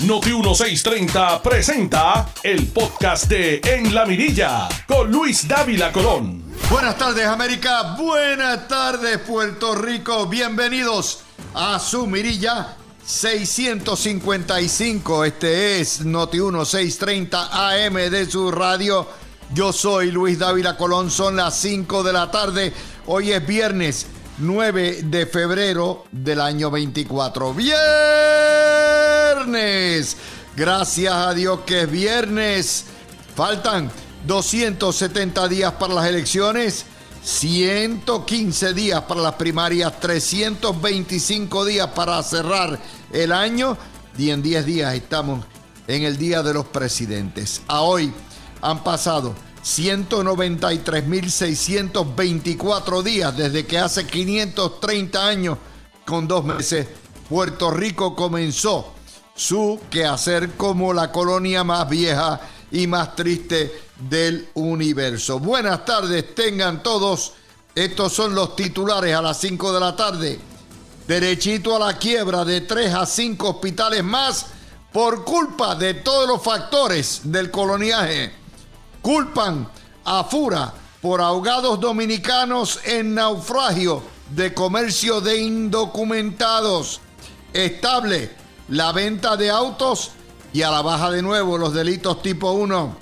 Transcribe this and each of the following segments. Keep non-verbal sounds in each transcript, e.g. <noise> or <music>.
Noti 1630 presenta el podcast de En la Mirilla con Luis Dávila Colón. Buenas tardes América, buenas tardes Puerto Rico, bienvenidos a su Mirilla 655. Este es Noti 1630 AM de su radio. Yo soy Luis Dávila Colón, son las 5 de la tarde. Hoy es viernes 9 de febrero del año 24. Viernes. Gracias a Dios que es viernes. Faltan 270 días para las elecciones. 115 días para las primarias, 325 días para cerrar el año y en 10 días estamos en el Día de los Presidentes. A hoy han pasado 193.624 días desde que hace 530 años, con dos meses, Puerto Rico comenzó su quehacer como la colonia más vieja y más triste del universo. Buenas tardes, tengan todos. Estos son los titulares a las 5 de la tarde. Derechito a la quiebra de 3 a 5 hospitales más por culpa de todos los factores del coloniaje. Culpan a Fura por ahogados dominicanos en naufragio de comercio de indocumentados. Estable la venta de autos y a la baja de nuevo los delitos tipo 1.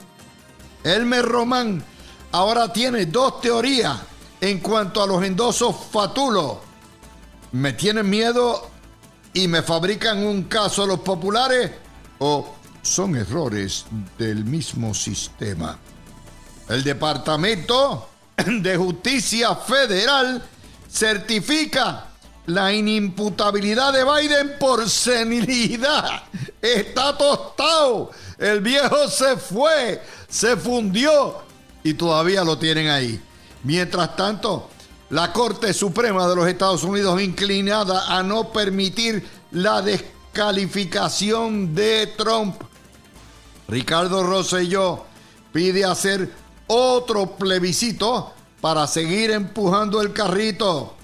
Elmer Román ahora tiene dos teorías en cuanto a los endosos fatulos. ¿Me tienen miedo y me fabrican un caso los populares o son errores del mismo sistema? El Departamento <clears throat> de Justicia Federal certifica la inimputabilidad de Biden por senilidad. <laughs> Está tostado. El viejo se fue, se fundió y todavía lo tienen ahí. Mientras tanto, la Corte Suprema de los Estados Unidos inclinada a no permitir la descalificación de Trump. Ricardo Rosselló pide hacer otro plebiscito para seguir empujando el carrito.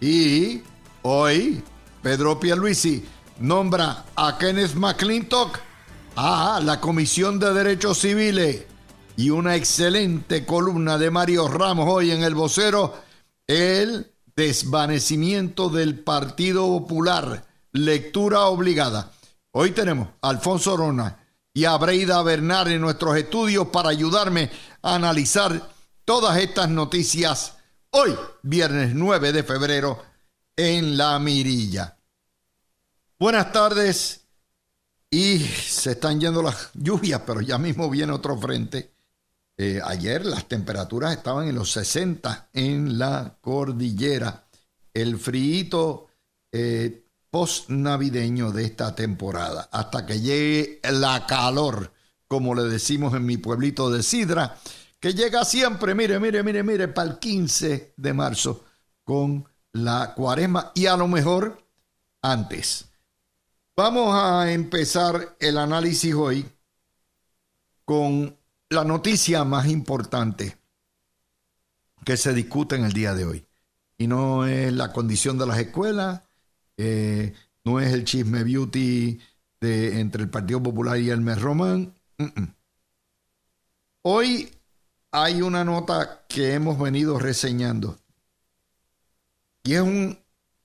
Y hoy Pedro Pierluisi nombra a Kenneth McClintock a la Comisión de Derechos Civiles y una excelente columna de Mario Ramos hoy en el vocero, el desvanecimiento del Partido Popular, lectura obligada. Hoy tenemos a Alfonso Rona y a Breida en nuestros estudios para ayudarme analizar todas estas noticias hoy, viernes 9 de febrero, en La Mirilla. Buenas tardes y se están yendo las lluvias, pero ya mismo viene otro frente. Eh, ayer las temperaturas estaban en los 60 en la cordillera. El frío eh, post-navideño de esta temporada, hasta que llegue la calor, como le decimos en mi pueblito de Sidra, que llega siempre, mire, mire, mire, mire, para el 15 de marzo con la cuaresma y a lo mejor antes. Vamos a empezar el análisis hoy con la noticia más importante que se discute en el día de hoy. Y no es la condición de las escuelas, eh, no es el chisme beauty de, entre el Partido Popular y el Mes Román. Hoy hay una nota que hemos venido reseñando y es un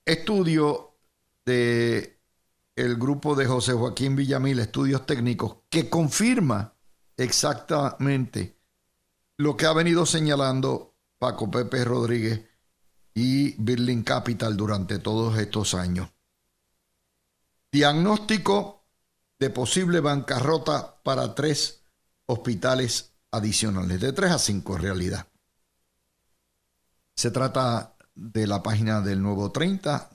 estudio de el grupo de José Joaquín Villamil, estudios técnicos, que confirma exactamente lo que ha venido señalando Paco Pepe Rodríguez y Birling Capital durante todos estos años. Diagnóstico de posible bancarrota para tres hospitales adicionales, de tres a cinco en realidad. Se trata de la página del Nuevo 30,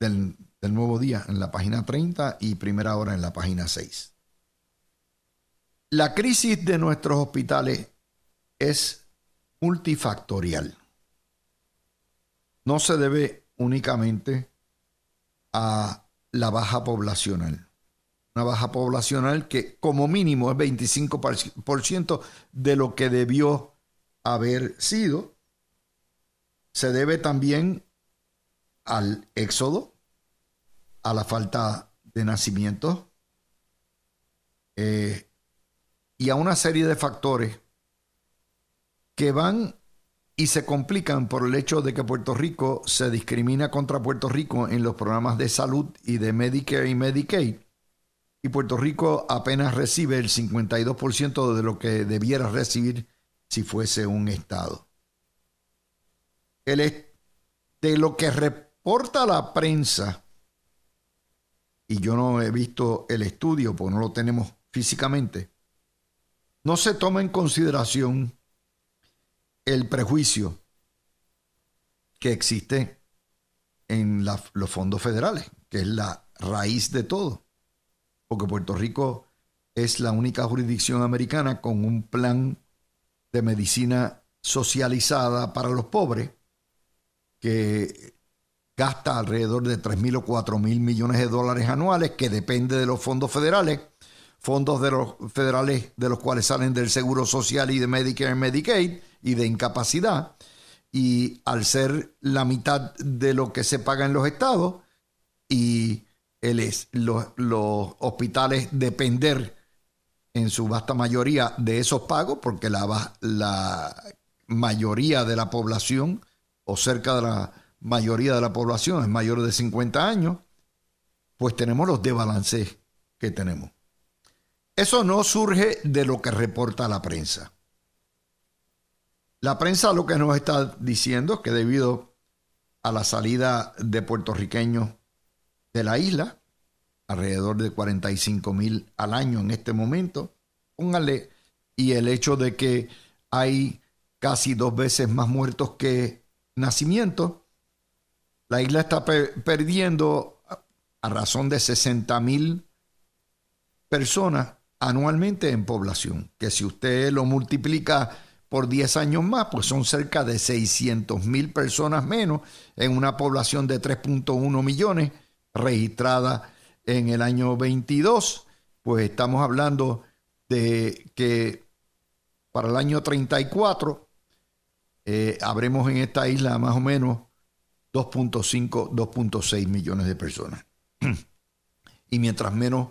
del, del Nuevo Día en la página 30 y Primera Hora en la página 6. La crisis de nuestros hospitales es multifactorial no se debe únicamente a la baja poblacional. Una baja poblacional que como mínimo es 25% de lo que debió haber sido. Se debe también al éxodo, a la falta de nacimientos, eh, y a una serie de factores que van y se complican por el hecho de que Puerto Rico se discrimina contra Puerto Rico en los programas de salud y de Medicare y Medicaid. Y Puerto Rico apenas recibe el 52% de lo que debiera recibir si fuese un Estado. El, de lo que reporta la prensa, y yo no he visto el estudio porque no lo tenemos físicamente, no se toma en consideración el prejuicio que existe en los fondos federales, que es la raíz de todo. Porque Puerto Rico es la única jurisdicción americana con un plan de medicina socializada para los pobres que gasta alrededor de 3 mil o 4 mil millones de dólares anuales, que depende de los fondos federales, fondos de los federales de los cuales salen del Seguro Social y de Medicare y Medicaid, y de incapacidad. Y al ser la mitad de lo que se paga en los estados y los, los hospitales depender en su vasta mayoría de esos pagos, porque la, la mayoría de la población o cerca de la mayoría de la población es mayor de 50 años, pues tenemos los desbalances que tenemos. Eso no surge de lo que reporta la prensa. La prensa lo que nos está diciendo es que debido a la salida de puertorriqueños de la isla, alrededor de 45 mil al año en este momento, póngale, y el hecho de que hay casi dos veces más muertos que nacimientos, la isla está perdiendo a razón de 60 mil personas anualmente en población, que si usted lo multiplica por 10 años más, pues son cerca de 600 mil personas menos en una población de 3.1 millones registrada en el año 22. Pues estamos hablando de que para el año 34 eh, habremos en esta isla más o menos 2.5, 2.6 millones de personas. <clears throat> y mientras menos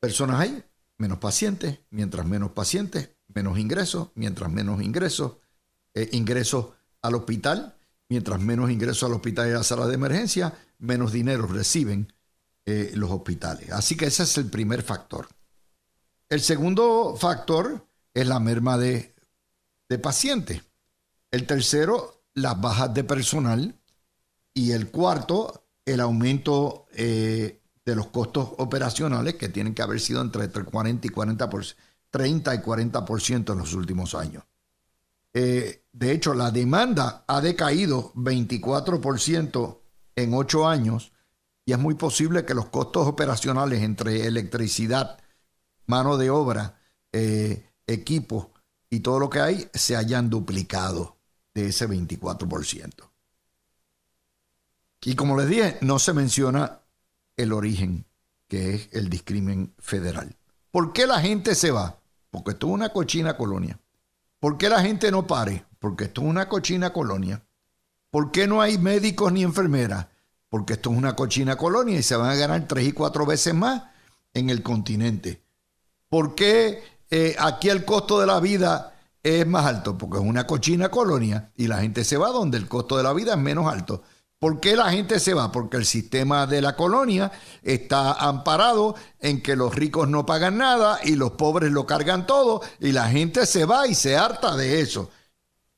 personas hay, menos pacientes, mientras menos pacientes, menos ingresos, mientras menos ingresos, eh, ingresos al hospital, mientras menos ingresos al hospital y a la sala de emergencia, menos dinero reciben eh, los hospitales. Así que ese es el primer factor. El segundo factor es la merma de, de pacientes. El tercero, las bajas de personal. Y el cuarto, el aumento eh, de los costos operacionales que tienen que haber sido entre 40 y 40%. 30 y 40% en los últimos años. Eh, de hecho, la demanda ha decaído 24% en ocho años y es muy posible que los costos operacionales entre electricidad, mano de obra, eh, equipo y todo lo que hay se hayan duplicado de ese 24%. Y como les dije, no se menciona el origen, que es el discrimen federal. ¿Por qué la gente se va? porque esto es una cochina colonia. ¿Por qué la gente no pare? Porque esto es una cochina colonia. ¿Por qué no hay médicos ni enfermeras? Porque esto es una cochina colonia y se van a ganar tres y cuatro veces más en el continente. ¿Por qué eh, aquí el costo de la vida es más alto? Porque es una cochina colonia y la gente se va donde el costo de la vida es menos alto. ¿Por qué la gente se va? Porque el sistema de la colonia está amparado en que los ricos no pagan nada y los pobres lo cargan todo y la gente se va y se harta de eso.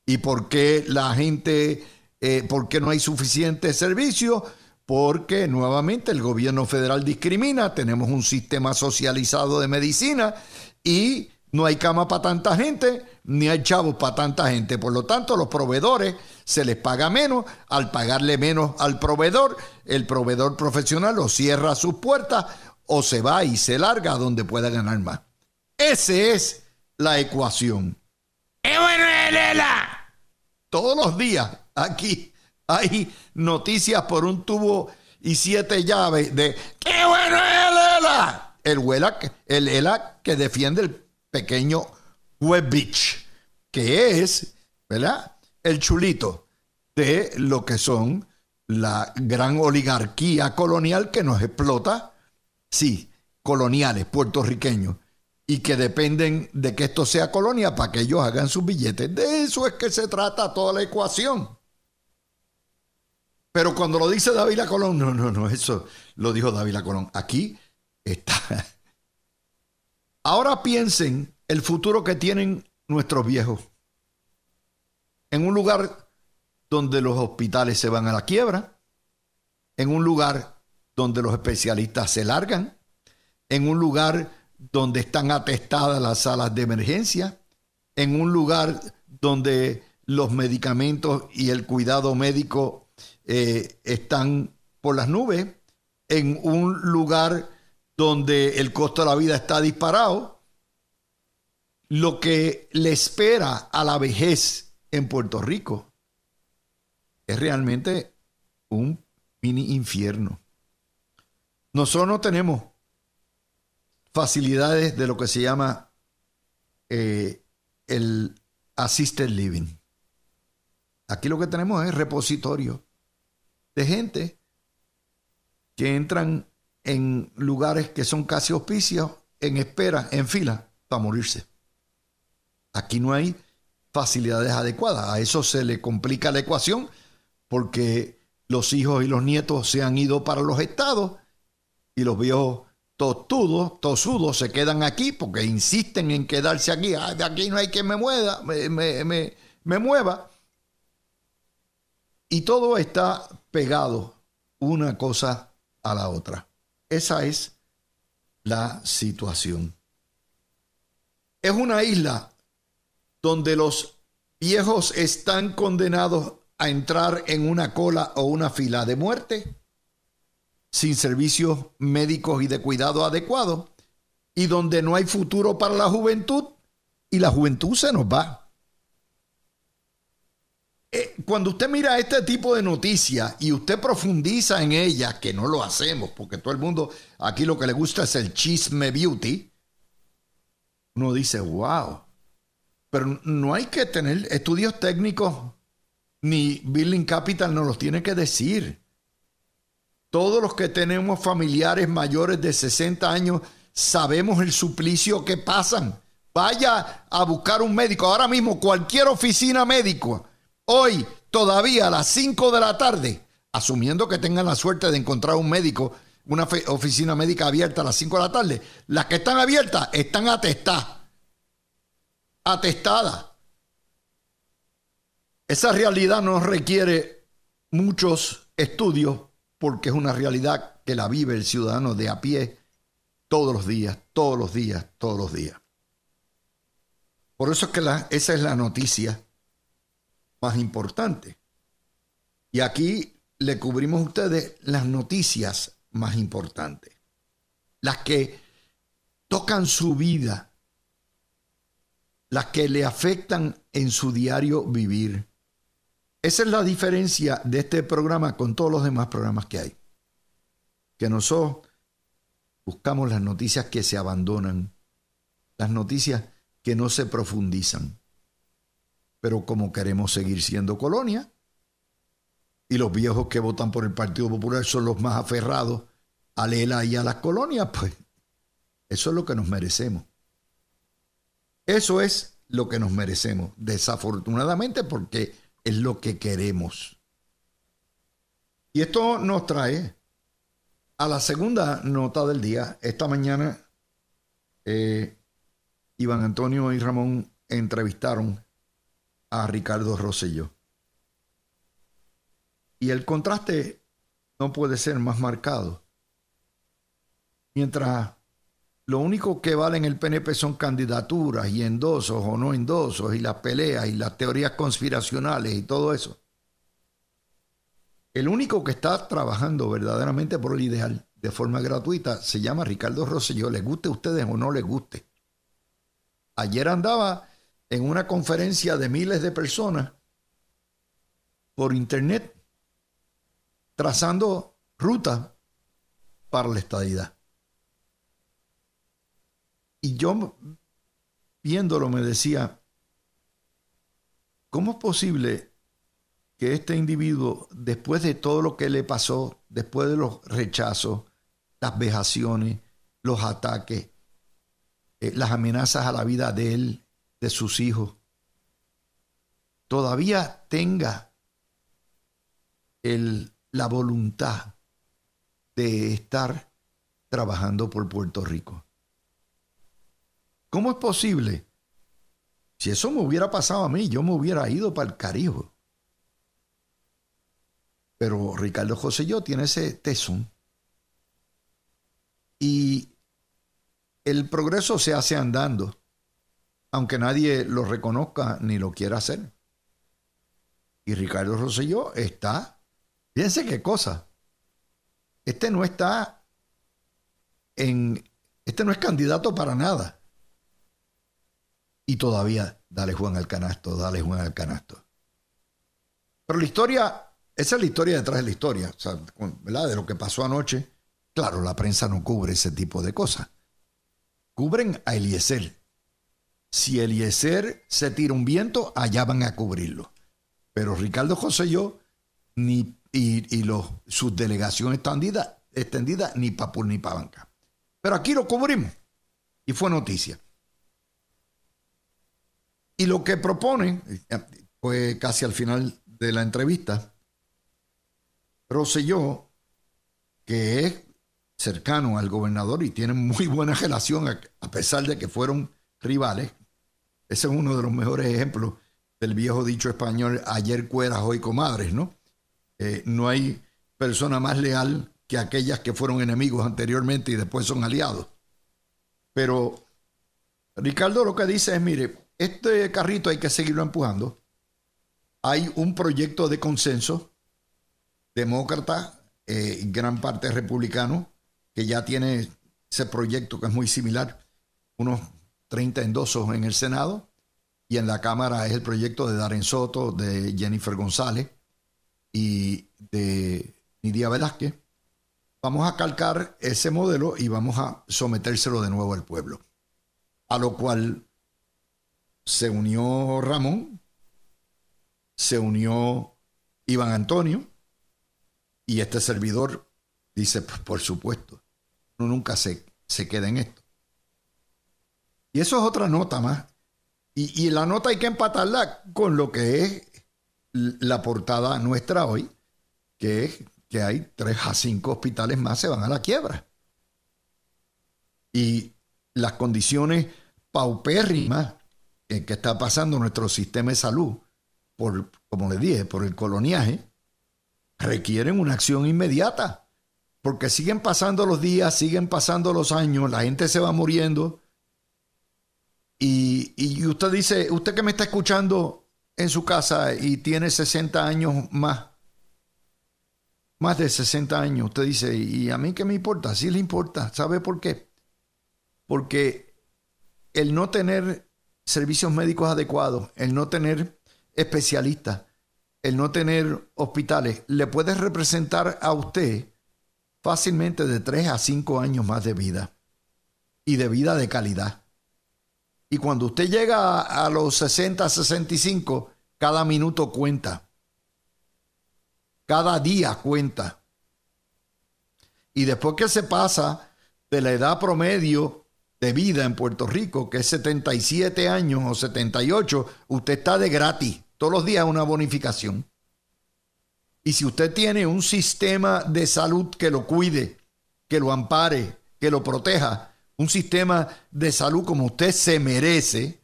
¿Y por qué la gente, eh, por qué no hay suficiente servicio? Porque nuevamente el gobierno federal discrimina, tenemos un sistema socializado de medicina y no hay cama para tanta gente, ni hay chavos para tanta gente. Por lo tanto, los proveedores se les paga menos. Al pagarle menos al proveedor, el proveedor profesional o cierra sus puertas o se va y se larga a donde pueda ganar más. Esa es la ecuación. Todos los días aquí hay noticias por un tubo y siete llaves de ¡Qué bueno es el ELA! El, el ELA que defiende el pequeño Web Beach, que es, ¿verdad? El chulito de lo que son la gran oligarquía colonial que nos explota, sí, coloniales puertorriqueños y que dependen de que esto sea colonia para que ellos hagan sus billetes. De eso es que se trata toda la ecuación. Pero cuando lo dice David Colón, no, no, no, eso lo dijo David Colón. Aquí está. Ahora piensen el futuro que tienen nuestros viejos. En un lugar donde los hospitales se van a la quiebra, en un lugar donde los especialistas se largan, en un lugar donde están atestadas las salas de emergencia, en un lugar donde los medicamentos y el cuidado médico eh, están por las nubes, en un lugar donde el costo de la vida está disparado, lo que le espera a la vejez en Puerto Rico es realmente un mini infierno. Nosotros no tenemos facilidades de lo que se llama eh, el assisted living. Aquí lo que tenemos es repositorio de gente que entran en lugares que son casi hospicios en espera, en fila, para morirse. Aquí no hay facilidades adecuadas. A eso se le complica la ecuación porque los hijos y los nietos se han ido para los estados y los viejos tostudos, tosudos se quedan aquí porque insisten en quedarse aquí. de aquí no hay quien me mueva, me, mueva. Y todo está pegado una cosa a la otra. Esa es la situación. Es una isla donde los viejos están condenados a entrar en una cola o una fila de muerte sin servicios médicos y de cuidado adecuados, y donde no hay futuro para la juventud, y la juventud se nos va. Eh, cuando usted mira este tipo de noticias y usted profundiza en ellas, que no lo hacemos, porque todo el mundo aquí lo que le gusta es el chisme beauty, uno dice, wow, pero no hay que tener estudios técnicos, ni Billing Capital nos los tiene que decir. Todos los que tenemos familiares mayores de 60 años sabemos el suplicio que pasan. Vaya a buscar un médico. Ahora mismo cualquier oficina médica, hoy todavía a las 5 de la tarde, asumiendo que tengan la suerte de encontrar un médico, una oficina médica abierta a las 5 de la tarde, las que están abiertas están atestadas. Atestadas. Esa realidad no requiere muchos estudios porque es una realidad que la vive el ciudadano de a pie todos los días, todos los días, todos los días. Por eso es que esa es la noticia más importante. Y aquí le cubrimos a ustedes las noticias más importantes, las que tocan su vida, las que le afectan en su diario vivir. Esa es la diferencia de este programa con todos los demás programas que hay. Que nosotros buscamos las noticias que se abandonan, las noticias que no se profundizan. Pero como queremos seguir siendo colonia, y los viejos que votan por el Partido Popular son los más aferrados a Lela y a las colonias, pues eso es lo que nos merecemos. Eso es lo que nos merecemos, desafortunadamente, porque es lo que queremos. Y esto nos trae a la segunda nota del día. Esta mañana, eh, Iván Antonio y Ramón entrevistaron a Ricardo Rosselló. Y el contraste no puede ser más marcado. Mientras lo único que vale en el PNP son candidaturas y endosos o no endosos y las peleas y las teorías conspiracionales y todo eso. El único que está trabajando verdaderamente por el ideal de forma gratuita se llama Ricardo Rosselló, les guste a ustedes o no les guste. Ayer andaba en una conferencia de miles de personas por internet trazando ruta para la estadidad. Y yo viéndolo me decía, ¿cómo es posible que este individuo, después de todo lo que le pasó, después de los rechazos, las vejaciones, los ataques, eh, las amenazas a la vida de él, de sus hijos, todavía tenga el, la voluntad de estar trabajando por Puerto Rico. ¿Cómo es posible? Si eso me hubiera pasado a mí, yo me hubiera ido para el Caribe. Pero Ricardo José yo tiene ese tesón. Y el progreso se hace andando, aunque nadie lo reconozca ni lo quiera hacer. Y Ricardo Rosselló está, fíjense qué cosa, este no está en, este no es candidato para nada. Y todavía, dale Juan al canasto, dale Juan al canasto. Pero la historia, esa es la historia detrás de la historia, ¿verdad? De lo que pasó anoche. Claro, la prensa no cubre ese tipo de cosas. Cubren a Eliezer. Si Eliezer se tira un viento, allá van a cubrirlo. Pero Ricardo José yo, ni, y, los, sus delegaciones extendidas, extendida, ni para ni para. Pero aquí lo cubrimos. Y fue noticia. Y lo que proponen, fue casi al final de la entrevista, Rosselló, que es cercano al gobernador y tiene muy buena <laughs> relación, a pesar de que fueron rivales. Ese es uno de los mejores ejemplos del viejo dicho español, ayer cueras, hoy comadres, ¿no? Eh, no hay persona más leal que aquellas que fueron enemigos anteriormente y después son aliados. Pero Ricardo lo que dice es, mire, este carrito hay que seguirlo empujando. Hay un proyecto de consenso demócrata, eh, gran parte republicano, que ya tiene ese proyecto que es muy similar, unos 30 endosos en el Senado, y en la Cámara es el proyecto de Darren Soto, de Jennifer González y de Nidia Velázquez. Vamos a calcar ese modelo y vamos a sometérselo de nuevo al pueblo. A lo cual se unió Ramón, se unió Iván Antonio y este servidor dice, pues, por supuesto, uno nunca se, se queda en esto. Y eso es otra nota más y, la nota hay que empatarla con lo que es la portada nuestra hoy, que es que hay tres a cinco hospitales más se van a la quiebra. Y las condiciones paupérrimas en que está pasando nuestro sistema de salud, por, como les dije, por el coloniaje, requieren una acción inmediata. Porque siguen pasando los días, siguen pasando los años, la gente se va muriendo y, usted dice, usted que me está escuchando en su casa y tiene 60 años más, más de 60 años, usted dice, ¿y a mí qué me importa? Sí le importa. ¿Sabe por qué? Porque el no tener servicios médicos adecuados, el no tener especialistas, el no tener hospitales, le puede representar a usted fácilmente de 3 a 5 años más de vida y de vida de calidad. Y cuando usted llega a los 60, 65, cada minuto cuenta. Cada día cuenta. Y después que se pasa de la edad promedio de vida en Puerto Rico, que es 77 años o 78, usted está de gratis. Todos los días una bonificación. Y si usted tiene un sistema de salud que lo cuide, que lo ampare, que lo proteja, un sistema de salud como usted se merece,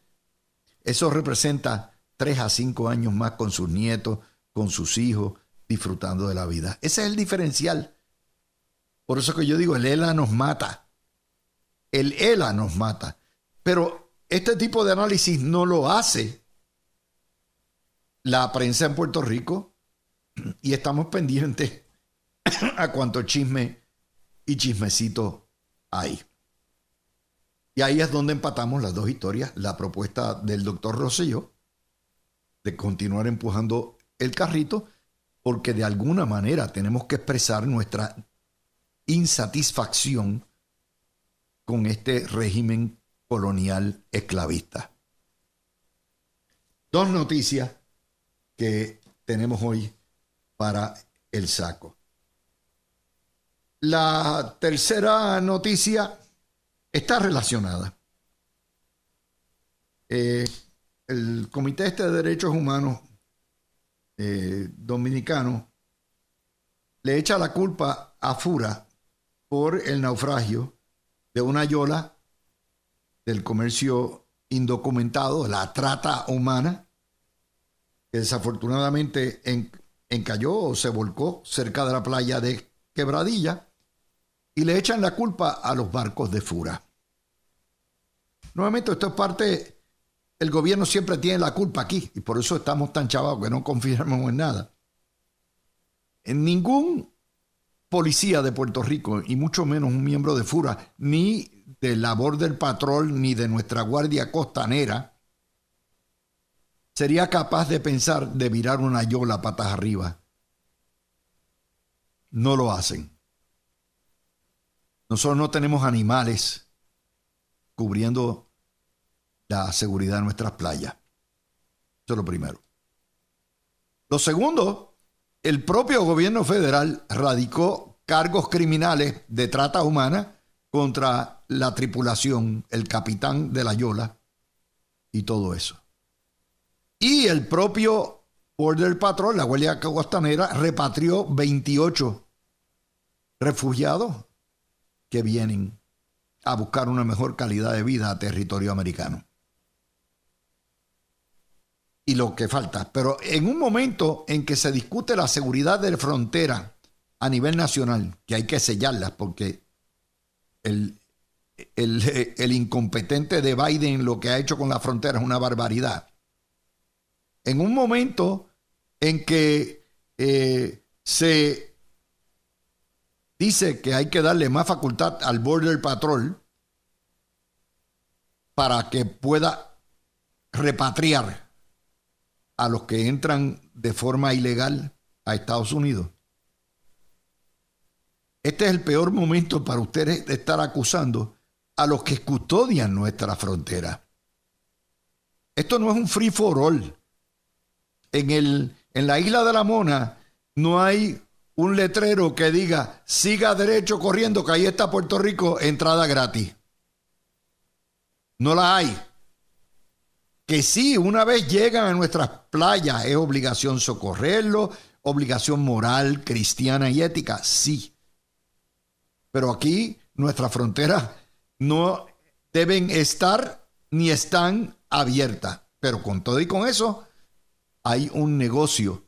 eso representa tres a cinco años más con sus nietos, con sus hijos, disfrutando de la vida. Ese es el diferencial. Por eso que yo digo, el ELA nos mata. El ELA nos mata. Pero este tipo de análisis no lo hace la prensa en Puerto Rico y estamos pendientes <coughs> a cuánto chisme y chismecito hay. Y ahí es donde empatamos las dos historias, la propuesta del doctor Rosselló de continuar empujando el carrito, porque de alguna manera tenemos que expresar nuestra insatisfacción con este régimen colonial esclavista. Dos noticias que tenemos hoy para el saco. La tercera noticia está relacionada. Eh, el Comité este de Derechos Humanos eh, dominicano le echa la culpa a Fura por el naufragio de una yola del comercio indocumentado, la trata humana, que desafortunadamente encalló o se volcó cerca de la playa de Quebradilla y le echan la culpa a los barcos de Fura. Nuevamente, esto es parte, el gobierno siempre tiene la culpa aquí y por eso estamos tan chavados que no confiamos en nada. En ningún policía de Puerto Rico, y mucho menos un miembro de Fura, ni de labor del patrón, ni de nuestra guardia costanera, sería capaz de pensar de virar una yola patas arriba. No lo hacen. Nosotros no tenemos animales cubriendo la seguridad de nuestras playas. Eso es lo primero. Lo segundo, el propio gobierno federal radicó cargos criminales de trata humana contra la tripulación, el capitán de la Yola y todo eso. Y el propio Border Patrol, la Guardia Costanera, repatrió 28 refugiados que vienen a buscar una mejor calidad de vida a territorio americano. Y lo que falta. Pero en un momento en que se discute la seguridad de la frontera a nivel nacional, que hay que sellarlas porque el, el, incompetente de Biden lo que ha hecho con la frontera es una barbaridad. En un momento en que eh, se dice que hay que darle más facultad al Border Patrol para que pueda repatriar a los que entran de forma ilegal a Estados Unidos. Este es el peor momento para ustedes estar acusando a los que custodian nuestra frontera. Esto no es un free for all. En, el, en la isla de la Mona no hay un letrero que diga siga derecho corriendo, que ahí está Puerto Rico, entrada gratis. No la hay. Que sí, una vez llegan a nuestras playas, es obligación socorrerlo, obligación moral, cristiana y ética, sí. Pero aquí nuestras fronteras no deben estar ni están abiertas. Pero con todo y con eso, hay un negocio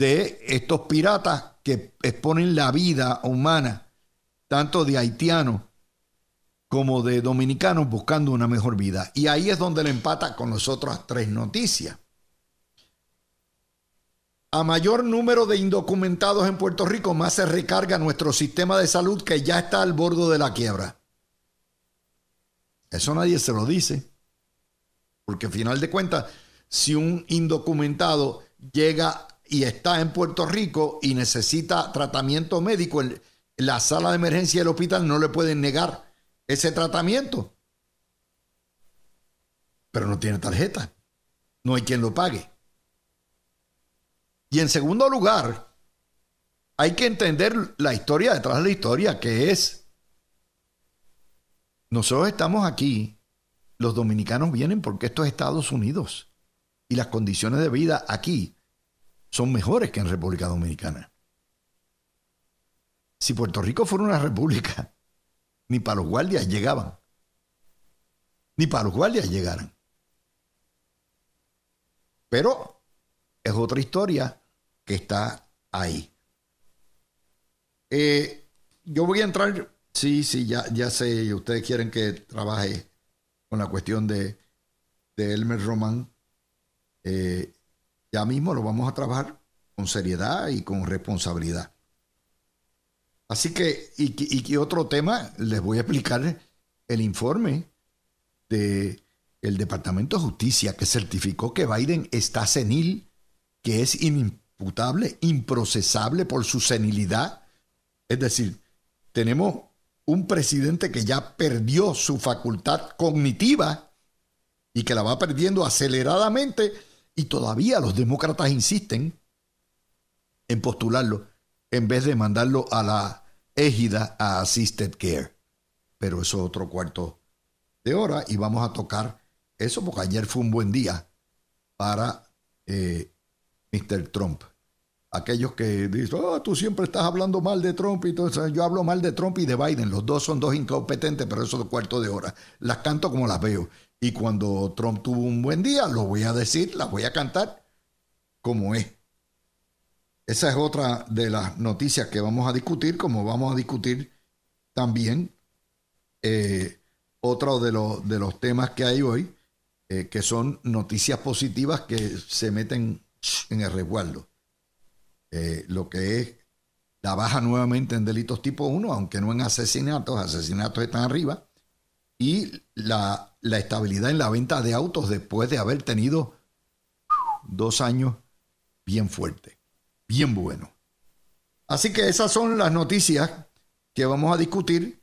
de estos piratas que exponen la vida humana, tanto de haitianos como de dominicanos buscando una mejor vida. Y ahí es donde le empata con las otras tres noticias. A mayor número de indocumentados en Puerto Rico, más se recarga nuestro sistema de salud que ya está al borde de la quiebra. Eso nadie se lo dice. Porque al final de cuentas, si un indocumentado llega y está en Puerto Rico y necesita tratamiento médico, la sala de emergencia del hospital no le pueden negar ese tratamiento. Pero no tiene tarjeta. No hay quien lo pague. Y en segundo lugar, hay que entender la historia detrás de la historia, que es, nosotros estamos aquí, los dominicanos vienen porque esto es Estados Unidos y las condiciones de vida aquí son mejores que en República Dominicana. Si Puerto Rico fuera una república, ni para los guardias llegaban. Ni para los guardias llegaran. Pero es otra historia que está ahí. Eh, yo voy a entrar, sí, sí, ya, ya sé, ustedes quieren que trabaje con la cuestión de, de Elmer Román. Eh, ya mismo lo vamos a trabajar con seriedad y con responsabilidad. Así que, y, otro tema, les voy a explicar el informe del el Departamento de Justicia que certificó que Biden está senil, que es inimputable, improcesable por su senilidad. Es decir, tenemos un presidente que ya perdió su facultad cognitiva y que la va perdiendo aceleradamente y todavía los demócratas insisten en postularlo en vez de mandarlo a la égida a Assisted Care. pero eso es otro cuarto de hora y vamos a tocar eso porque ayer fue un buen día para eh, Mr. Trump. Aquellos que dicen, oh, tú siempre estás hablando mal de Trump y todo eso. Yo hablo mal de Trump y de Biden. Los dos son dos incompetentes, pero eso es cuarto de hora. Las canto como las veo. Y cuando Trump tuvo un buen día, lo voy a decir, las voy a cantar como es. Esa es otra de las noticias que vamos a discutir, como vamos a discutir también eh, otro de, los, de los temas que hay hoy, eh, que son noticias positivas que se meten en el resguardo. Eh, lo que es la baja nuevamente en delitos tipo 1, aunque no en asesinatos, asesinatos están arriba, y la, la estabilidad en la venta de autos después de haber tenido dos años bien fuertes bien bueno. Así que esas son las noticias que vamos a discutir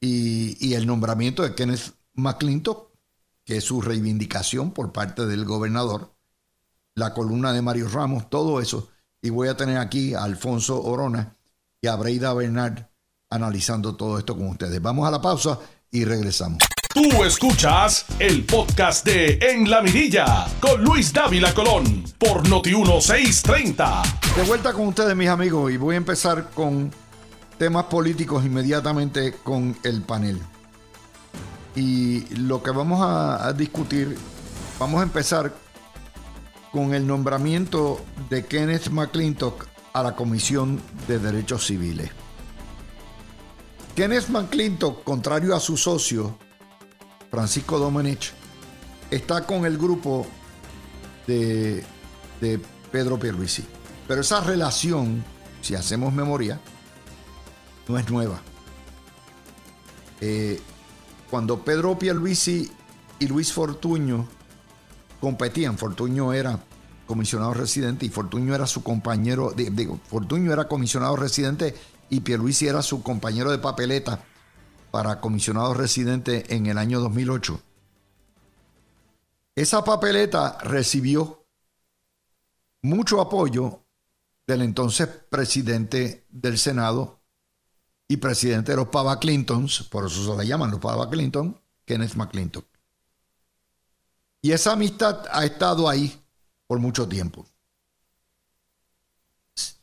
y, el nombramiento de Kenneth McClintock, que es su reivindicación por parte del gobernador, la columna de Mario Ramos, todo eso. Y voy a tener aquí a Alfonso Orona y a Breida Bernard analizando todo esto con ustedes. Vamos a la pausa y regresamos. Tú escuchas el podcast de En la Mirilla con Luis Dávila Colón por Noti1630. De vuelta con ustedes, mis amigos, y voy a empezar con temas políticos inmediatamente con el panel. Y lo que vamos a, discutir, vamos a empezar con el nombramiento de Kenneth McClintock a la Comisión de Derechos Civiles. Kenneth McClintock, contrario a su socio, Francisco Domenech, está con el grupo de, Pedro Pierluisi. Pero esa relación, si hacemos memoria, no es nueva. Eh, cuando Pedro Pierluisi y Luis Fortuño competían, Fortuño era comisionado residente y Fortuño era su compañero, digo, Fortuño era comisionado residente y Pierluisi era su compañero de papeleta para comisionado residente en el año 2008. Esa papeleta recibió mucho apoyo del entonces presidente del Senado y presidente de los Pava Clintons, por eso se le llaman los Pava Clinton, Kenneth McClintock. Y esa amistad ha estado ahí por mucho tiempo.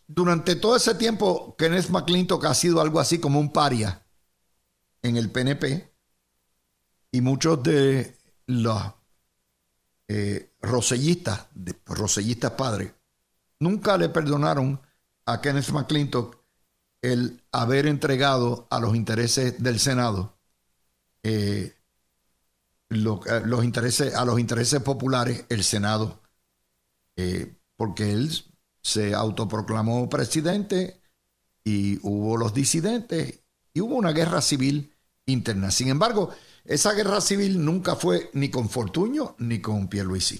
Durante todo ese tiempo, Kenneth McClintock ha sido algo así como un paria en el PNP y muchos de los eh, rosellistas, rosellistas padres, nunca le perdonaron a Kenneth McClintock el haber entregado a los intereses del Senado eh, eh, los intereses, a los intereses populares el Senado, porque él se autoproclamó presidente y hubo los disidentes y hubo una guerra civil Sin embargo, esa guerra civil nunca fue ni con Fortuño ni con Pierluisi.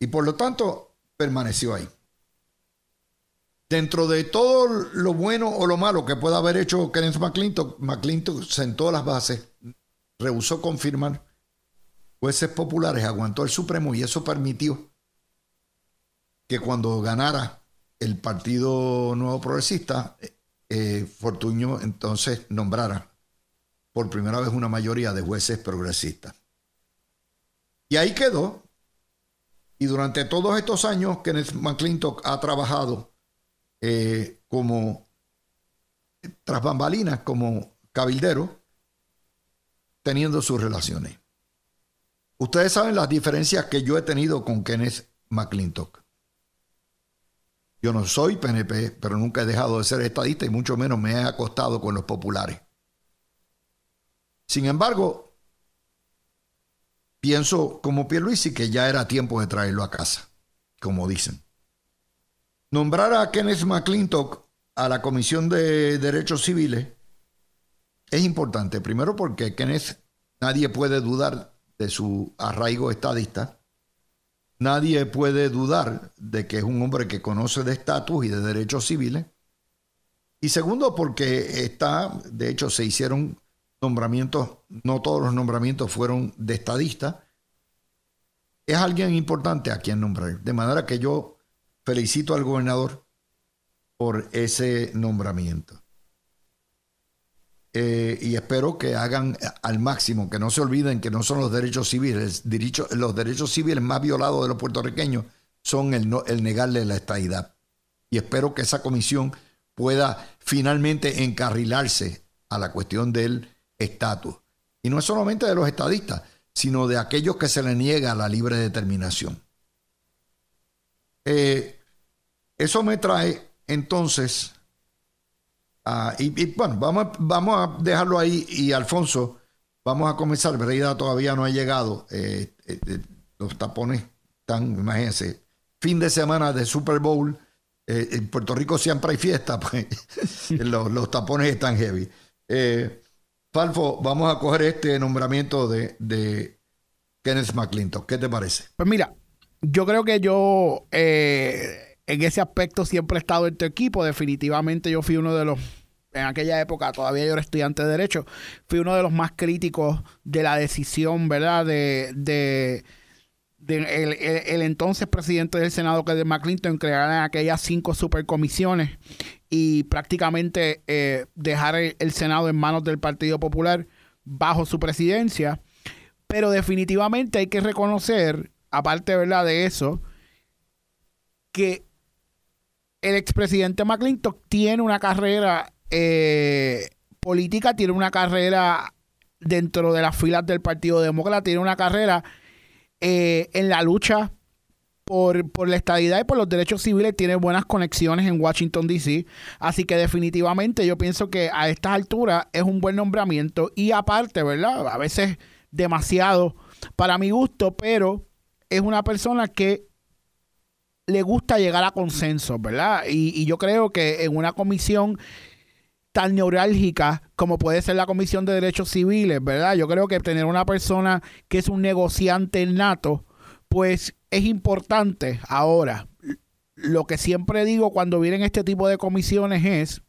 Y por lo tanto, permaneció ahí. Dentro de todo lo bueno o lo malo que pueda haber hecho Kenneth McClintock, McClintock sentó las bases, rehusó confirmar jueces populares, aguantó el Supremo y eso permitió que cuando ganara el Partido Nuevo Progresista, eh, Fortuño entonces nombrara por primera vez una mayoría de jueces progresistas. Y ahí quedó. Y durante todos estos años, Kenneth McClintock ha trabajado eh, como tras bambalinas, como cabildero, teniendo sus relaciones. Ustedes saben las diferencias que yo he tenido con Kenneth McClintock. Yo no soy PNP, pero nunca he dejado de ser estadista y mucho menos me he acostado con los populares. Sin embargo, pienso como Pierluisi que ya era tiempo de traerlo a casa, como dicen. Nombrar a Kenneth McClintock a la Comisión de Derechos Civiles es importante, primero porque Kenneth nadie puede dudar de su arraigo estadista, nadie puede dudar de que es un hombre que conoce de estatus y de derechos civiles, y segundo porque está, de hecho se hicieron nombramientos, no todos los nombramientos fueron de estadista, es alguien importante a quien nombrar. De manera que yo felicito al gobernador por ese nombramiento. eh, y espero que hagan al máximo, que no se olviden que no son los derechos civiles. los derechos civiles más violados de los puertorriqueños son el, el negarle la estadidad. Y espero que esa comisión pueda finalmente encarrilarse a la cuestión del estatus. Y no es solamente de los estadistas, sino de aquellos que se le niega la libre determinación. Eh, eso me trae entonces, y, bueno, vamos, vamos a dejarlo ahí y Alfonso, vamos a comenzar, Breida todavía no ha llegado, eh, eh, los tapones están, imagínense, fin de semana de Super Bowl, en Puerto Rico siempre hay fiesta, pues <laughs> los, tapones están heavy. Falfo, vamos a coger este nombramiento de, de Kenneth McClintock. ¿Qué te parece? Pues mira, yo creo que yo eh, en ese aspecto siempre he estado en tu equipo. Definitivamente yo fui uno de los, en aquella época, todavía yo era estudiante de Derecho, fui uno de los más críticos de la decisión, ¿verdad? De, de, el, entonces presidente del Senado, que es de McClinton, crear aquellas cinco supercomisiones y prácticamente eh, dejar el Senado en manos del Partido Popular bajo su presidencia. Pero definitivamente hay que reconocer aparte ¿verdad? de eso, que el expresidente McClintock tiene una carrera eh, política, tiene una carrera dentro de las filas del Partido Demócrata, tiene una carrera eh, en la lucha por, por, la estadidad y por los derechos civiles, tiene buenas conexiones en Washington, D.C. Así que definitivamente yo pienso que a estas alturas es un buen nombramiento y aparte, ¿verdad? A veces demasiado para mi gusto, pero es una persona que le gusta llegar a consenso, ¿verdad? Y, yo creo que en una comisión tan neurálgica como puede ser la Comisión de Derechos Civiles, ¿verdad? Yo creo que tener una persona que es un negociante nato, pues es importante. Ahora, lo que siempre digo cuando vienen este tipo de comisiones es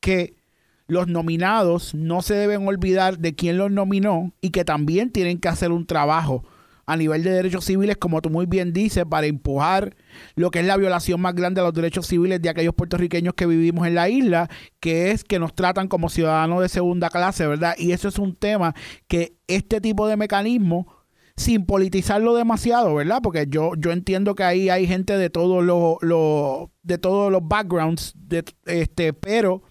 que los nominados no se deben olvidar de quién los nominó y que también tienen que hacer un trabajo a nivel de derechos civiles, como tú muy bien dices, para empujar lo que es la violación más grande de los derechos civiles de aquellos puertorriqueños que vivimos en la isla, que es que nos tratan como ciudadanos de segunda clase, ¿verdad? Y eso es un tema que este tipo de mecanismo sin politizarlo demasiado, ¿verdad? Porque yo, yo entiendo que ahí hay gente de todos los, de todos los backgrounds, este, pero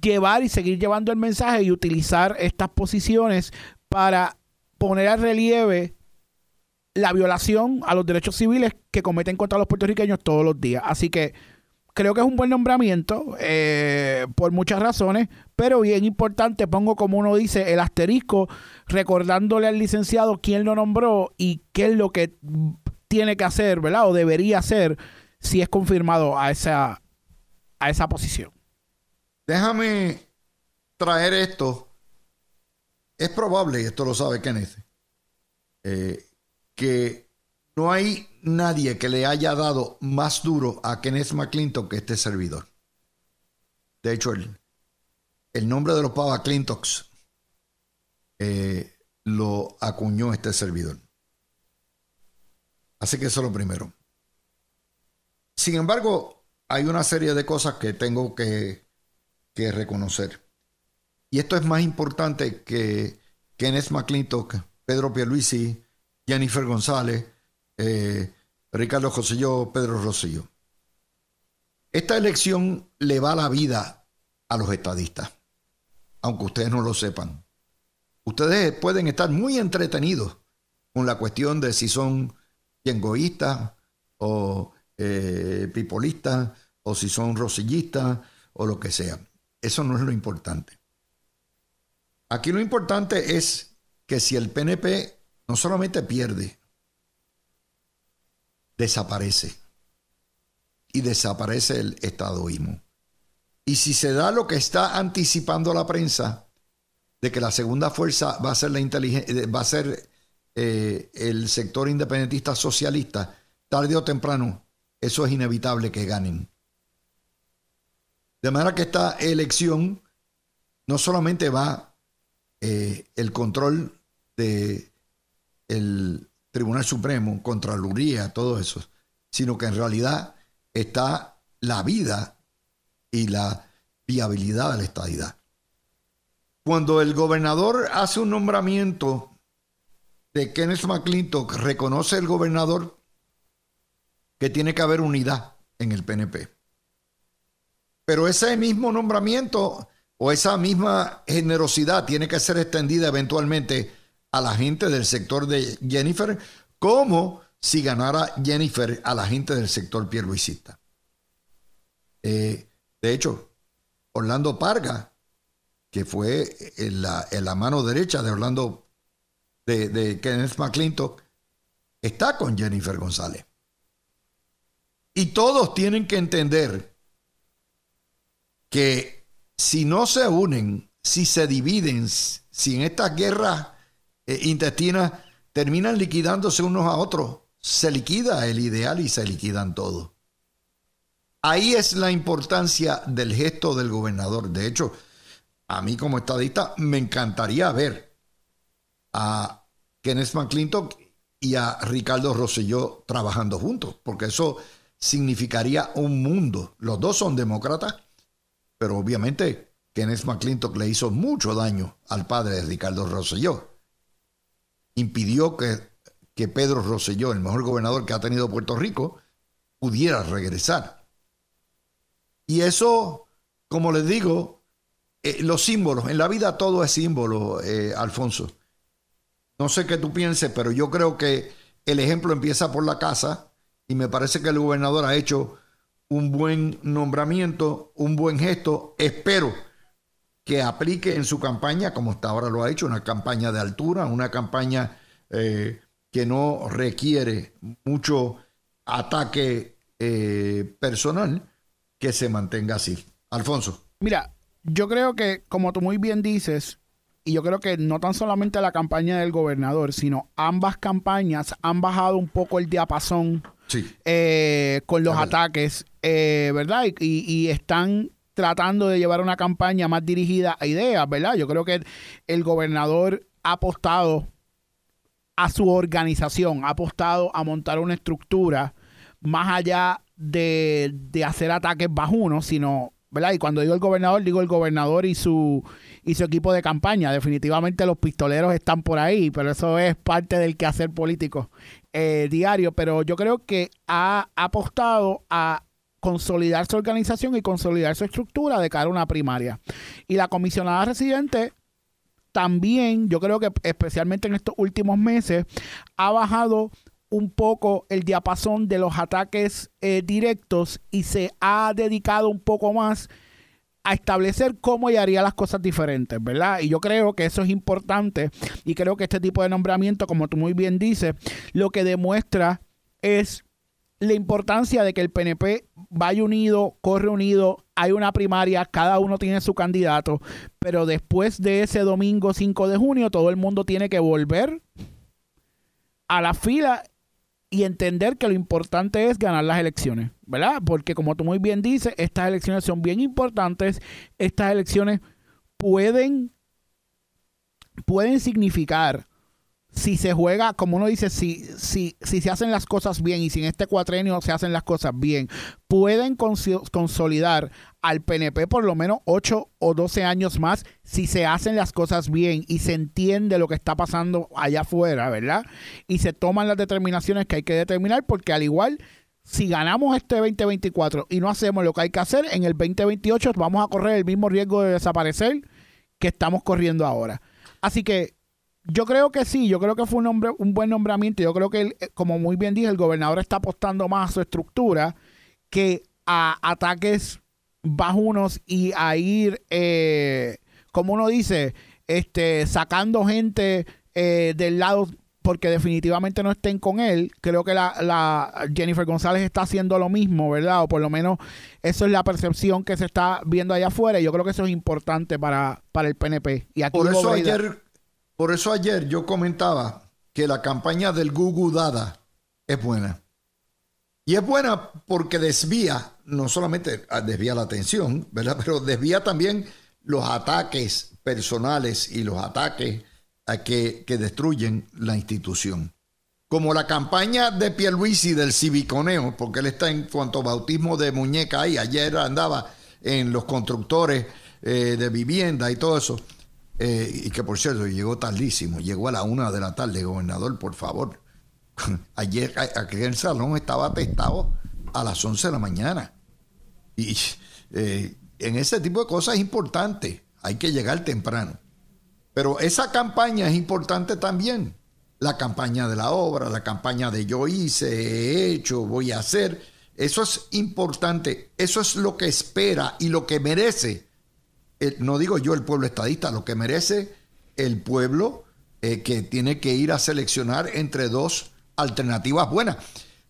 llevar y seguir llevando el mensaje y utilizar estas posiciones para poner al relieve la violación a los derechos civiles que cometen contra los puertorriqueños todos los días. Así que creo que es un buen nombramiento eh, por muchas razones, pero bien importante, pongo como uno dice el asterisco, recordándole al licenciado quién lo nombró y qué es lo que tiene que hacer, ¿verdad? O debería hacer si es confirmado a esa, a esa posición. Déjame traer esto. Es probable, y esto lo sabe Kenneth, eh, que no hay nadie que le haya dado más duro a Kenneth McClintock que este servidor. De hecho, el, el nombre de los Pava Clintox eh, lo acuñó este servidor. Así que eso es lo primero. Sin embargo, hay una serie de cosas que tengo que, que reconocer. Y esto es más importante que Kenneth McClintock, Pedro Pierluisi, Jennifer González, eh, Ricardo Joselló, Pedro Rosillo. Esta elección le va la vida a los estadistas, aunque ustedes no lo sepan. Ustedes pueden estar muy entretenidos con la cuestión de si son yengoístas o eh, pipolistas o si son rosillistas o lo que sea. Eso no es lo importante. Aquí lo importante es que si el PNP no solamente pierde, desaparece. Y desaparece el estadoísmo. Y si se da lo que está anticipando la prensa, de que la segunda fuerza va a ser eh, eh, el sector independentista socialista, tarde o temprano, eso es inevitable que ganen. De manera que esta elección no solamente va eh, el control de el Tribunal Supremo, Contraloría, todo eso, sino que en realidad está la vida y la viabilidad de la estadidad. cuando el gobernador hace un nombramiento de Kenneth McClintock, reconoce el gobernador que tiene que haber unidad en el PNP. Pero ese mismo nombramiento o esa misma generosidad tiene que ser extendida eventualmente a la gente del sector de Jennifer, como si ganara Jennifer a la gente del sector pierluisista. Eh, de hecho, Orlando Parga, que fue en la, en la mano derecha de Orlando, de, de Kenneth McClintock, está con Jennifer González. Y todos tienen que entender que si no se unen, si se dividen, si en estas guerras eh, intestinas terminan liquidándose unos a otros, se liquida el ideal y se liquidan todos. Ahí es la importancia del gesto del gobernador. De hecho, a mí como estadista me encantaría ver a Kenneth McClintock y a Ricardo Rosselló trabajando juntos, porque eso significaría un mundo. Los dos son demócratas, pero obviamente Kenneth McClintock le hizo mucho daño al padre de Ricardo Rosselló. Impidió que, que Pedro Rosselló, el mejor gobernador que ha tenido Puerto Rico, pudiera regresar. Y eso, como les digo, eh, los símbolos, en la vida todo es símbolo, eh, Alfonso. No sé qué tú pienses, pero yo creo que el ejemplo empieza por la casa y me parece que el gobernador ha hecho un buen nombramiento, un buen gesto. Espero que aplique en su campaña, como hasta ahora lo ha hecho, una campaña de altura, una campaña eh, que no requiere mucho ataque personal, que se mantenga así. Alfonso. Mira, yo creo que, como tú muy bien dices, y yo creo que no tan solamente la campaña del gobernador, sino ambas campañas han bajado un poco el diapasón eh, con los ataques, eh, ¿verdad? Y, están tratando de llevar una campaña más dirigida a ideas, ¿verdad? Yo creo que el gobernador ha apostado a su organización, ha apostado a montar una estructura más allá de, de hacer ataques bajunos, sino ¿verdad? Y cuando digo el gobernador, digo el gobernador y su, y su equipo de campaña. Definitivamente los pistoleros están por ahí, pero eso es parte del quehacer político eh, diario. Pero yo creo que ha apostado a consolidar su organización y consolidar su estructura de cara a una primaria. Y la comisionada residente también, yo creo que especialmente en estos últimos meses, ha bajado un poco el diapasón de los ataques eh, directos y se ha dedicado un poco más a establecer cómo ella haría las cosas diferentes, ¿verdad? Y yo creo que eso es importante y creo que este tipo de nombramiento, como tú muy bien dices, lo que demuestra es la importancia de que el PNP vaya unido, corre unido, hay una primaria, cada uno tiene su candidato, pero después de ese domingo 5 de junio todo el mundo tiene que volver a la fila y entender que lo importante es ganar las elecciones, ¿verdad? Porque como tú muy bien dices, estas elecciones son bien importantes, estas elecciones pueden, pueden significar si se juega, como uno dice, si, si, si se hacen las cosas bien y si en este cuatrenio se hacen las cosas bien, pueden consolidar al PNP por lo menos 8 o 12 años más si se hacen las cosas bien y se entiende lo que está pasando allá afuera, ¿verdad? Y se toman las determinaciones que hay que determinar porque al igual si ganamos este 2024 y no hacemos lo que hay que hacer, en el 2028 vamos a correr el mismo riesgo de desaparecer que estamos corriendo ahora. Así que yo creo que sí, yo creo que fue un, nombre, un buen nombramiento. Yo creo que, eh, como muy bien dije, el gobernador está apostando más a su estructura que a ataques bajunos y a ir, eh, como uno dice, este, sacando gente eh, del lado porque definitivamente no estén con él. Creo que la, la, Jennifer González está haciendo lo mismo, ¿verdad? O por lo menos eso es la percepción que se está viendo allá afuera. Y yo creo que eso es importante para, para el PNP. Y aquí por eso ayer por eso ayer yo comentaba que la campaña del Gugu Dada es buena. Y es buena porque desvía, no solamente desvía la atención, ¿verdad? Pero desvía también los ataques personales y los ataques a que, que destruyen la institución. Como la campaña de Pierluisi del Civiconeo, porque él está en cuanto a bautismo de muñeca ahí, ayer andaba en los constructores eh, de vivienda y todo eso eh, y que por cierto llegó tardísimo, llegó a la una de la tarde, gobernador, por favor. <laughs> Ayer aquí el salón estaba atestado a las 11 de la mañana. Y eh, en ese tipo de cosas es importante, hay que llegar temprano. Pero esa campaña es importante también. La campaña de la obra, la campaña de yo hice, he hecho, voy a hacer. Eso es importante. Eso es lo que espera y lo que merece, no digo yo el pueblo estadista, lo que merece el pueblo eh, que tiene que ir a seleccionar entre dos alternativas buenas.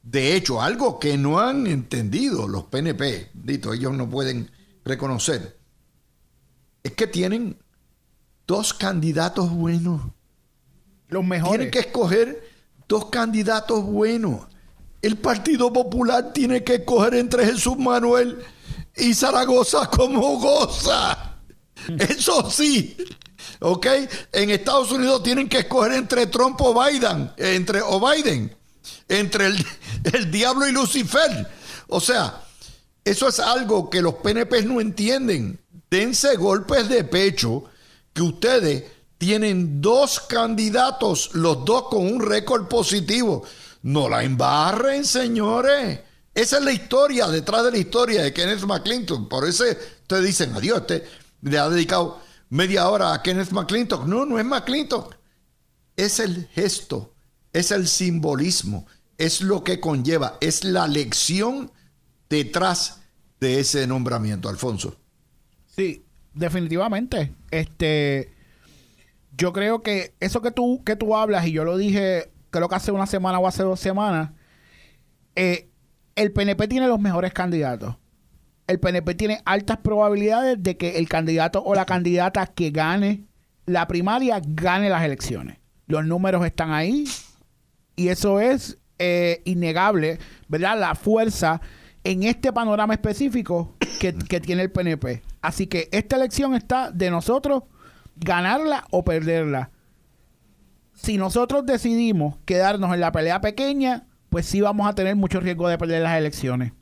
De hecho, algo que no han entendido los PNP, dito, ellos no pueden reconocer, es que tienen dos candidatos buenos. Los mejores. Tienen que escoger dos candidatos buenos. El Partido Popular tiene que escoger entre Jesús Manuel y Zaragoza como goza. <laughs> Eso sí. ¿Ok? En Estados Unidos tienen que escoger entre Trump o Biden. Entre o Biden. Entre el, <laughs> el diablo y Lucifer. O sea, eso es algo que los PNP no entienden. Dense golpes de pecho que ustedes tienen dos candidatos, los dos con un récord positivo. No la embarren, señores. Esa es la historia, detrás de la historia de Kenneth McClinton. Por eso ustedes dicen, adiós, este le ha dedicado media hora a Kenneth McClintock. No, no es McClintock. Es el gesto, es el simbolismo, es lo que conlleva, es la lección detrás de ese nombramiento, Alfonso. Sí, definitivamente. Este, yo creo que eso que tú, que tú hablas, y yo lo dije, creo que hace una semana o hace dos semanas, eh, el PNP tiene los mejores candidatos el PNP tiene altas probabilidades de que el candidato o la candidata que gane la primaria gane las elecciones. Los números están ahí y eso es eh, innegable, ¿verdad? La fuerza en este panorama específico que, que tiene el PNP. Así que esta elección está de nosotros ganarla o perderla. Si nosotros decidimos quedarnos en la pelea pequeña, pues sí vamos a tener mucho riesgo de perder las elecciones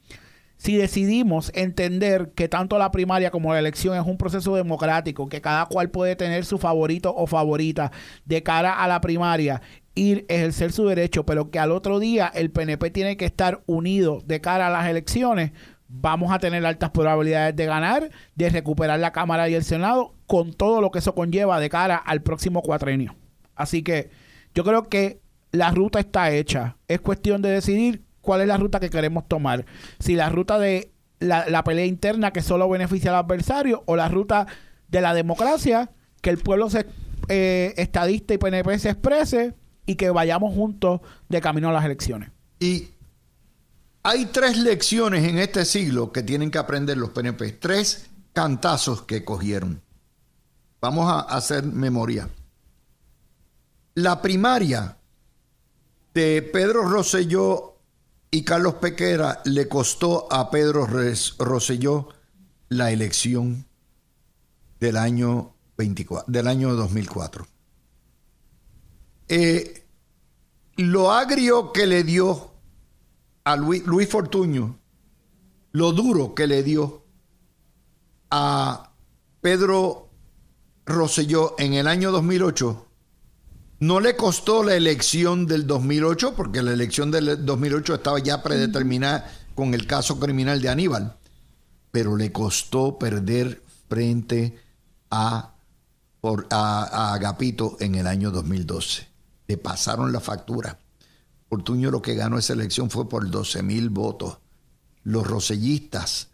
si decidimos entender que tanto la primaria como la elección es un proceso democrático, que cada cual puede tener su favorito o favorita de cara a la primaria, ir ejercer su derecho, pero que al otro día el PNP tiene que estar unido de cara a las elecciones, vamos a tener altas probabilidades de ganar, de recuperar la Cámara y el Senado, con todo lo que eso conlleva de cara al próximo cuatrenio. Así que yo creo que la ruta está hecha. Es cuestión de decidir cuál es la ruta que queremos tomar. Si la ruta de la, pelea interna que solo beneficia al adversario o la ruta de la democracia, que el pueblo se, eh, estadista y PNP se exprese y que vayamos juntos de camino a las elecciones. Y hay tres lecciones en este siglo que tienen que aprender los PNP, tres cantazos que cogieron. Vamos a hacer memoria. La primaria de Pedro Rosselló y Carlos Pequera le costó a Pedro Rosselló la elección del año, 24, del año 2004. Eh, lo agrio que le dio a Luis, Luis Fortuño, lo duro que le dio a Pedro Rosselló en el año 2008 no le costó la elección del 2008, porque la elección del 2008 estaba ya predeterminada con el caso criminal de Aníbal, pero le costó perder frente a, a, Agapito en el año 2012. Le pasaron la factura. Fortuño lo que ganó esa elección fue por 12 mil votos. Los rosellistas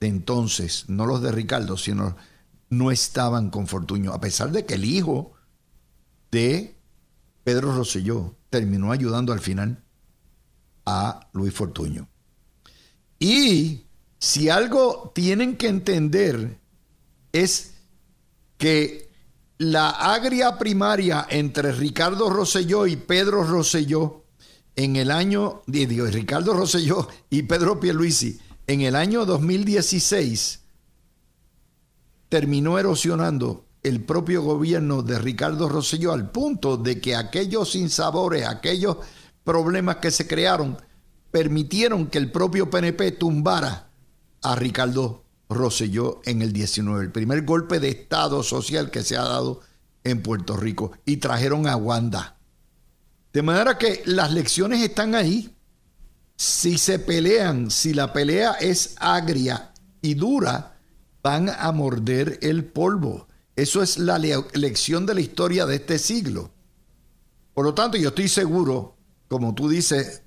de entonces, no los de Ricardo, sino no estaban con Fortuño, a pesar de que el hijo de Pedro Rosselló terminó ayudando al final a Luis Fortuño. Y si algo tienen que entender es que la agria primaria entre Ricardo Rosselló y Pedro Rosselló en el año, digo, Ricardo Rosselló y Pedro Pierluisi en el año 2016 terminó erosionando el propio gobierno de Ricardo Rosselló al punto de que aquellos sinsabores, aquellos problemas que se crearon, permitieron que el propio PNP tumbara a Ricardo Rosselló en el 19, el primer golpe de Estado social que se ha dado en Puerto Rico y trajeron a Wanda. De manera que las lecciones están ahí. Si se pelean, si la pelea es agria y dura, van a morder el polvo. Eso es la lección de la historia de este siglo. Por lo tanto, yo estoy seguro, como tú dices,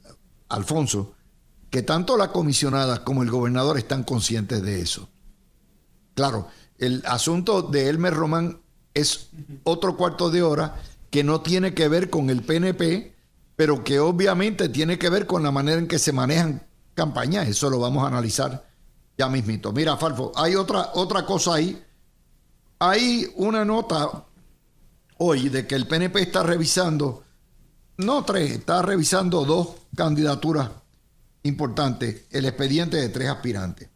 Alfonso, que tanto la comisionada como el gobernador están conscientes de eso. Claro, el asunto de Elmer Román es otro cuarto de hora que no tiene que ver con el PNP, pero que obviamente tiene que ver con la manera en que se manejan campañas. Eso lo vamos a analizar ya mismito. Mira, Falfo, hay otra, otra cosa ahí. Hay una nota hoy de que el PNP está revisando, no tres, está revisando dos candidaturas importantes, el expediente de tres aspirantes.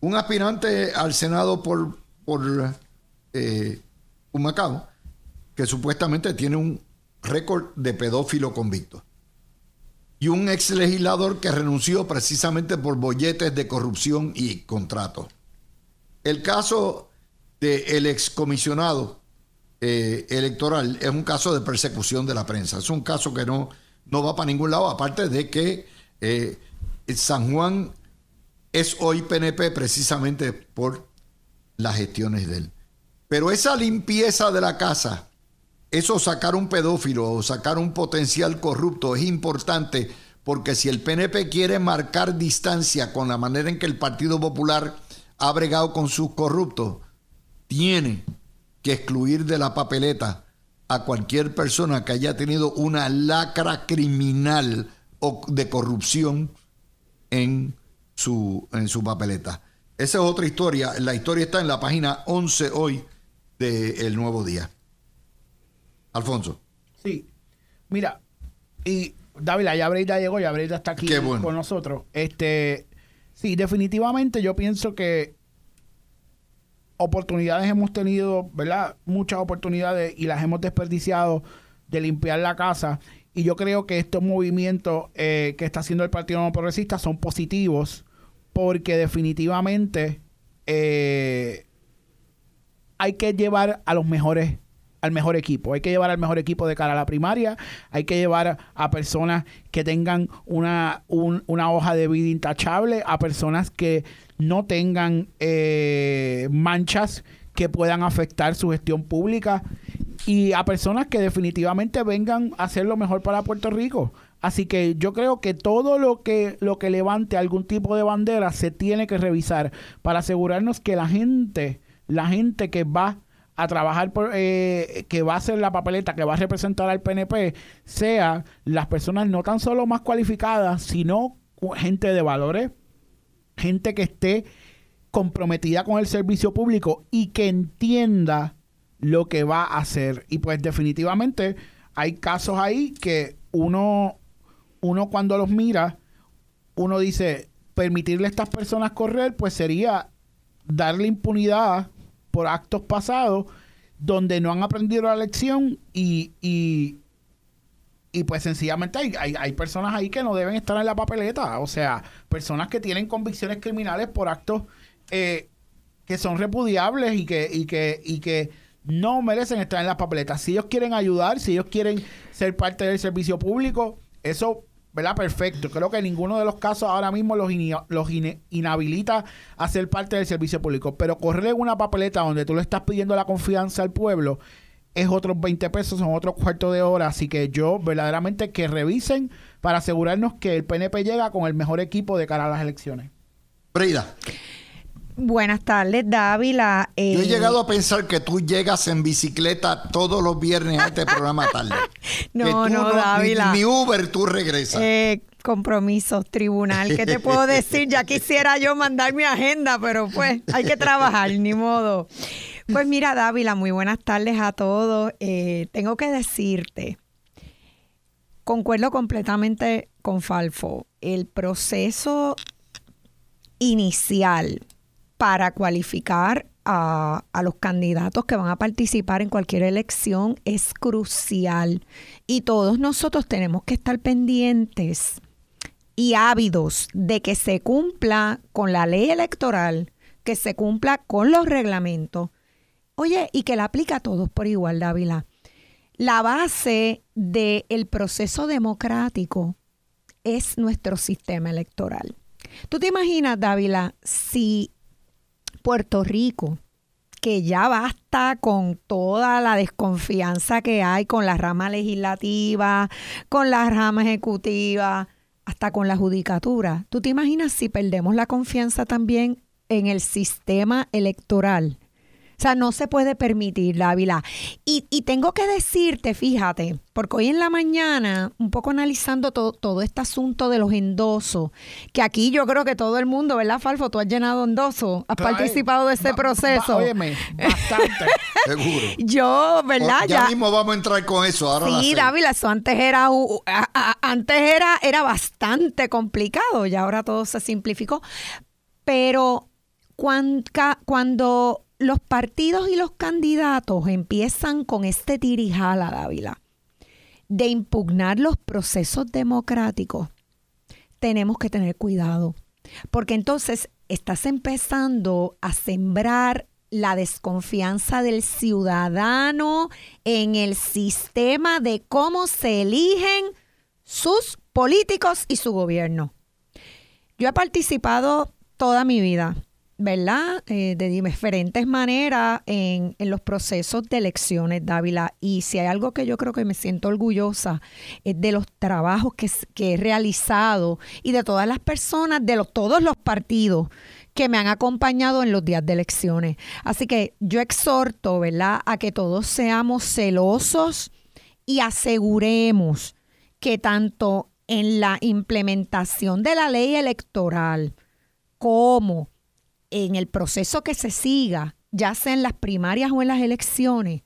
Un aspirante al Senado por, por eh, Humacao, que supuestamente tiene un récord de pedófilo convicto. Y un ex legislador que renunció precisamente por bolletes de corrupción y contratos. El caso del excomisionado eh, electoral es un caso de persecución de la prensa. Es un caso que no, no va para ningún lado, aparte de que eh, San Juan es hoy PNP precisamente por las gestiones de él. Pero esa limpieza de la casa eso sacar un pedófilo o sacar un potencial corrupto es importante porque si el PNP quiere marcar distancia con la manera en que el Partido Popular ha bregado con sus corruptos, tiene que excluir de la papeleta a cualquier persona que haya tenido una lacra criminal o de corrupción en su, en su papeleta. Esa es otra historia. La historia está en la página 11 hoy de El Nuevo Día. Alfonso. Sí. Mira, y David, ya Breida llegó, ya Breida está aquí con nosotros. Este, sí, definitivamente yo pienso que oportunidades hemos tenido, ¿verdad? Muchas oportunidades y las hemos desperdiciado de limpiar la casa. Y yo creo que estos movimientos eh, que está haciendo el Partido No Progresista son positivos porque definitivamente eh, hay que llevar a los mejores al mejor equipo. Hay que llevar al mejor equipo de cara a la primaria. Hay que llevar a personas que tengan una, una hoja de vida intachable, a personas que no tengan eh, manchas que puedan afectar su gestión pública y a personas que definitivamente vengan a hacer lo mejor para Puerto Rico. Así que yo creo que todo lo que, lo que levante algún tipo de bandera se tiene que revisar para asegurarnos que la gente, la gente que va a trabajar por, eh, que va a ser la papeleta que va a representar al PNP sea las personas no tan solo más cualificadas, sino gente de valores, gente que esté comprometida con el servicio público y que entienda lo que va a hacer. Y pues definitivamente hay casos ahí que uno, uno cuando los mira, uno dice, permitirle a estas personas correr, pues sería darle impunidad por actos pasados donde no han aprendido la lección y, y, pues sencillamente hay, hay, personas ahí que no deben estar en la papeleta, o sea, personas que tienen convicciones criminales por actos eh, que son repudiables y que, y que, y que no merecen estar en la papeleta. Si ellos quieren ayudar, si ellos quieren ser parte del servicio público, eso ¿verdad? Perfecto. Creo que ninguno de los casos ahora mismo los, los inhabilita a ser parte del servicio público. Pero correr una papeleta donde tú le estás pidiendo la confianza al pueblo es otros 20 pesos, son otros cuartos de hora. Así que yo verdaderamente que revisen para asegurarnos que el PNP llega con el mejor equipo de cara a las elecciones. Buenas tardes, Dávila. Yo he eh, llegado a pensar que tú llegas en bicicleta todos los viernes a este <laughs> programa tarde. no, no, Dávila. Ni, Uber tú regresas. Eh, compromisos, tribunal. ¿Qué te puedo decir? Ya quisiera yo mandar mi agenda, pero pues hay que trabajar, ni modo. Pues mira, Dávila, muy buenas tardes a todos. Eh, tengo que decirte, concuerdo completamente con Falfo. El proceso inicial para cualificar a, los candidatos que van a participar en cualquier elección es crucial. Y todos nosotros tenemos que estar pendientes y ávidos de que se cumpla con la ley electoral, que se cumpla con los reglamentos Oye, y que la aplica a todos por igual, Dávila. La base del proceso democrático es nuestro sistema electoral. ¿Tú te imaginas, Dávila, si Puerto Rico, que ya basta con toda la desconfianza que hay con la rama legislativa, con la rama ejecutiva, hasta con la judicatura. ¿Tú te imaginas si perdemos la confianza también en el sistema electoral? O sea, no se puede permitir, Dávila. Y, y tengo que decirte, fíjate, porque hoy en la mañana, un poco analizando todo, todo este asunto de los endosos, que aquí yo creo que todo el mundo, ¿verdad, Falfo? Tú has llenado endosos, has participado de ese proceso. óyeme, bastante. <laughs> Seguro. Yo, ¿verdad? Ya, mismo vamos a entrar con eso. Ahora sí, Dávila, eso antes era, antes era, era bastante complicado y ahora todo se simplificó. Pero cuando, cuando los partidos y los candidatos empiezan con este tirijala, Dávila, de impugnar los procesos democráticos, tenemos que tener cuidado, porque entonces estás empezando a sembrar la desconfianza del ciudadano en el sistema de cómo se eligen sus políticos y su gobierno. Yo he participado toda mi vida ¿verdad? Eh, de diferentes maneras en, los procesos de elecciones, Dávila. Y si hay algo que yo creo que me siento orgullosa es de los trabajos que, he realizado y de todas las personas, de todos los partidos que me han acompañado en los días de elecciones. Así que yo exhorto, ¿verdad?, a que todos seamos celosos y aseguremos que tanto en la implementación de la ley electoral como en el proceso que se siga, ya sea en las primarias o en las elecciones,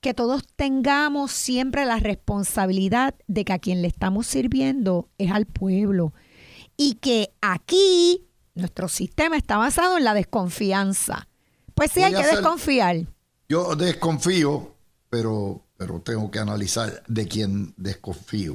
que todos tengamos siempre la responsabilidad de que a quien le estamos sirviendo es al pueblo. Y que aquí nuestro sistema está basado en la desconfianza. Pues sí, hay que desconfiar. Yo desconfío, pero, pero tengo que analizar de quién desconfío.